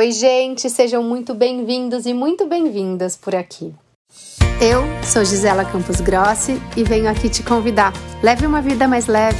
Oi, gente, sejam muito bem-vindos e muito bem-vindas por aqui. Eu sou Gisela Campos Grossi e venho aqui te convidar. Leve uma vida mais leve.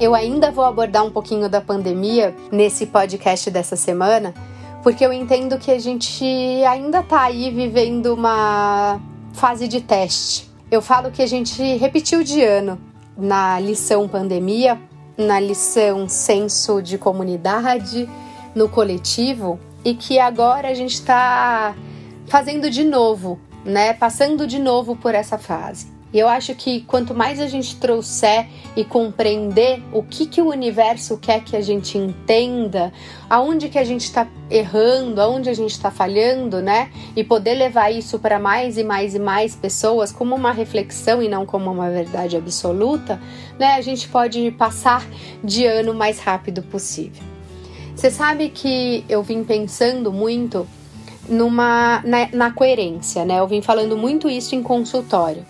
Eu ainda vou abordar um pouquinho da pandemia nesse podcast dessa semana, porque eu entendo que a gente ainda tá aí vivendo uma fase de teste. Eu falo que a gente repetiu de ano na lição pandemia, na lição senso de comunidade, no coletivo e que agora a gente está fazendo de novo, né? Passando de novo por essa fase. E eu acho que quanto mais a gente trouxer e compreender o que, que o universo quer que a gente entenda, aonde que a gente está errando, aonde a gente está falhando, né? E poder levar isso para mais e mais e mais pessoas como uma reflexão e não como uma verdade absoluta, né? A gente pode passar de ano o mais rápido possível. Você sabe que eu vim pensando muito numa na, na coerência, né? Eu vim falando muito isso em consultório.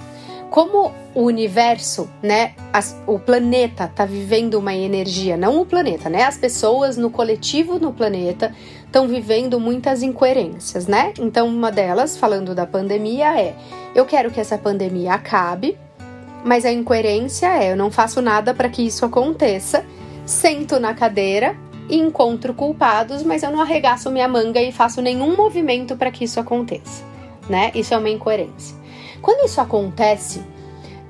Como o universo, né, as, o planeta está vivendo uma energia, não o planeta, né? As pessoas no coletivo no planeta estão vivendo muitas incoerências, né? Então, uma delas, falando da pandemia, é: eu quero que essa pandemia acabe, mas a incoerência é: eu não faço nada para que isso aconteça, sento na cadeira e encontro culpados, mas eu não arregaço minha manga e faço nenhum movimento para que isso aconteça, né? Isso é uma incoerência. Quando isso acontece,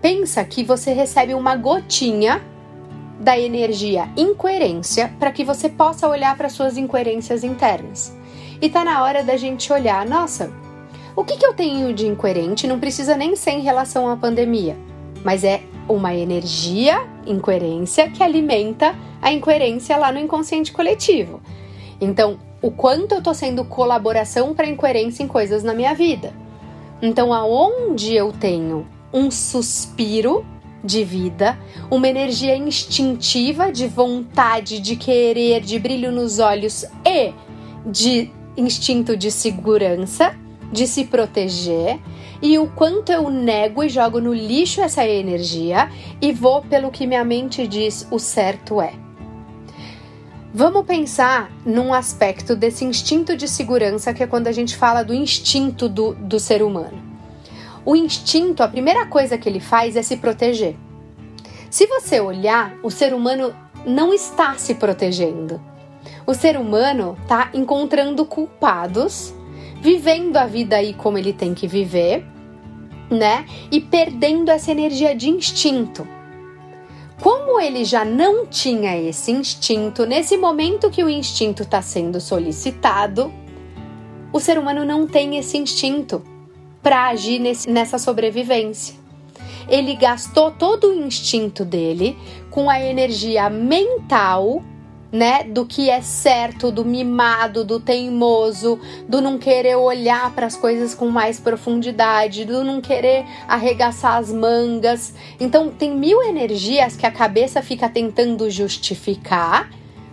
pensa que você recebe uma gotinha da energia incoerência para que você possa olhar para suas incoerências internas. E tá na hora da gente olhar, nossa, o que, que eu tenho de incoerente não precisa nem ser em relação à pandemia, mas é uma energia, incoerência, que alimenta a incoerência lá no inconsciente coletivo. Então, o quanto eu tô sendo colaboração para incoerência em coisas na minha vida. Então, aonde eu tenho um suspiro de vida, uma energia instintiva de vontade, de querer, de brilho nos olhos e de instinto de segurança, de se proteger, e o quanto eu nego e jogo no lixo essa energia e vou pelo que minha mente diz o certo é. Vamos pensar num aspecto desse instinto de segurança que é quando a gente fala do instinto do, do ser humano. O instinto, a primeira coisa que ele faz é se proteger. Se você olhar, o ser humano não está se protegendo. O ser humano está encontrando culpados, vivendo a vida aí como ele tem que viver, né? E perdendo essa energia de instinto. Como ele já não tinha esse instinto, nesse momento que o instinto está sendo solicitado, o ser humano não tem esse instinto para agir nesse, nessa sobrevivência. Ele gastou todo o instinto dele com a energia mental né, do que é certo, do mimado, do teimoso, do não querer olhar para as coisas com mais profundidade, do não querer arregaçar as mangas. Então, tem mil energias que a cabeça fica tentando justificar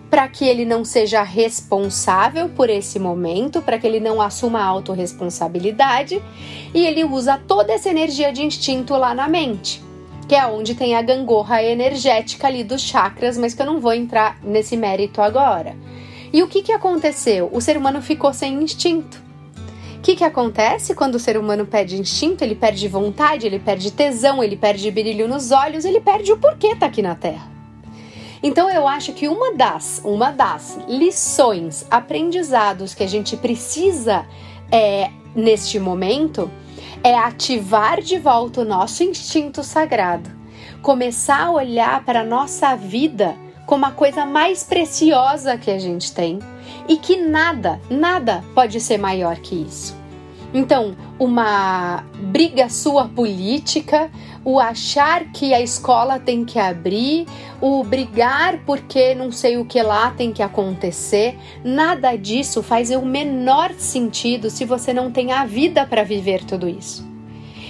para que ele não seja responsável por esse momento, para que ele não assuma a autorresponsabilidade, e ele usa toda essa energia de instinto lá na mente que é onde tem a gangorra energética ali dos chakras, mas que eu não vou entrar nesse mérito agora. E o que, que aconteceu? O ser humano ficou sem instinto. O que, que acontece quando o ser humano perde instinto? Ele perde vontade, ele perde tesão, ele perde brilho nos olhos, ele perde o porquê tá aqui na Terra. Então eu acho que uma das, uma das lições, aprendizados que a gente precisa é, neste momento é ativar de volta o nosso instinto sagrado, começar a olhar para a nossa vida como a coisa mais preciosa que a gente tem e que nada, nada pode ser maior que isso. Então, uma briga sua política, o achar que a escola tem que abrir, o brigar porque não sei o que lá tem que acontecer, nada disso faz o menor sentido se você não tem a vida para viver tudo isso.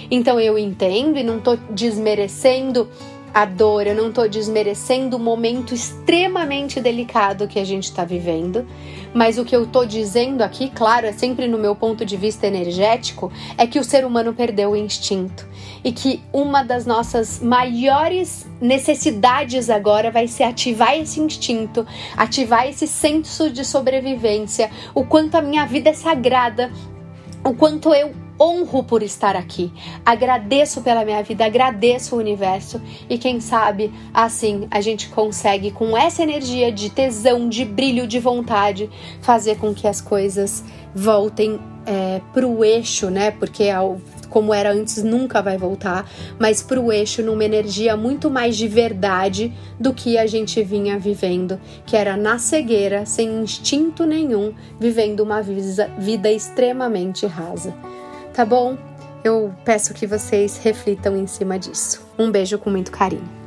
Então eu entendo e não estou desmerecendo a dor, eu não estou desmerecendo o momento extremamente delicado que a gente está vivendo, mas o que eu estou dizendo aqui, claro, é sempre no meu ponto de vista energético, é que o ser humano perdeu o instinto e que uma das nossas maiores necessidades agora vai ser ativar esse instinto, ativar esse senso de sobrevivência, o quanto a minha vida é sagrada, o quanto eu honro por estar aqui, agradeço pela minha vida, agradeço o universo e quem sabe assim a gente consegue com essa energia de tesão, de brilho, de vontade fazer com que as coisas voltem é, para o eixo, né? Porque ao como era antes nunca vai voltar, mas para o eixo numa energia muito mais de verdade do que a gente vinha vivendo, que era na cegueira, sem instinto nenhum, vivendo uma vida extremamente rasa. Tá bom? Eu peço que vocês reflitam em cima disso. Um beijo com muito carinho.